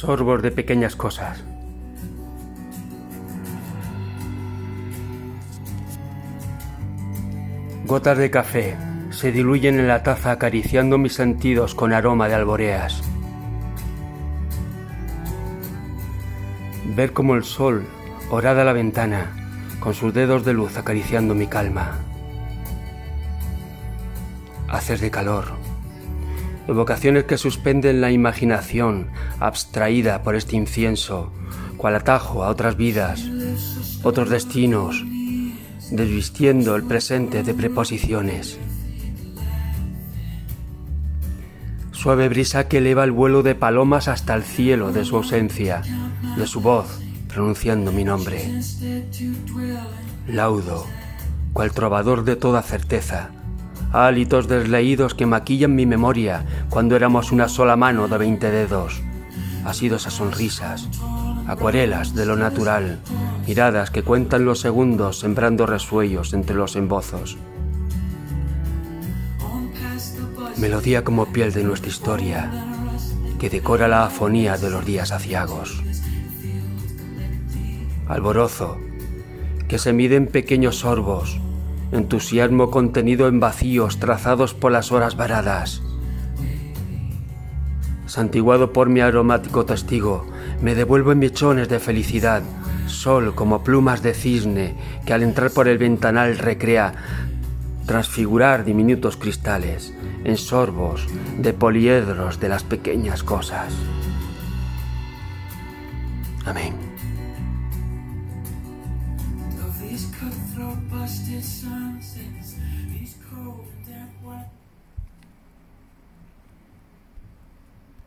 Sorbos de pequeñas cosas. Gotas de café se diluyen en la taza acariciando mis sentidos con aroma de alboreas. Ver como el sol orada la ventana con sus dedos de luz acariciando mi calma. Haces de calor. Evocaciones que suspenden la imaginación abstraída por este incienso, cual atajo a otras vidas, otros destinos, desvistiendo el presente de preposiciones. Suave brisa que eleva el vuelo de palomas hasta el cielo de su ausencia, de su voz pronunciando mi nombre. Laudo, cual trovador de toda certeza, hálitos desleídos que maquillan mi memoria cuando éramos una sola mano de veinte dedos, asidos a sonrisas, acuarelas de lo natural, miradas que cuentan los segundos sembrando resuellos entre los embozos. Melodía como piel de nuestra historia, que decora la afonía de los días aciagos. Alborozo, que se mide en pequeños sorbos, entusiasmo contenido en vacíos trazados por las horas varadas. Santiguado por mi aromático testigo, me devuelvo en mechones de felicidad, sol como plumas de cisne que al entrar por el ventanal recrea transfigurar diminutos cristales en sorbos de poliedros de las pequeñas cosas. Amén. These cutthroat busted sunsets, these cold and damp white.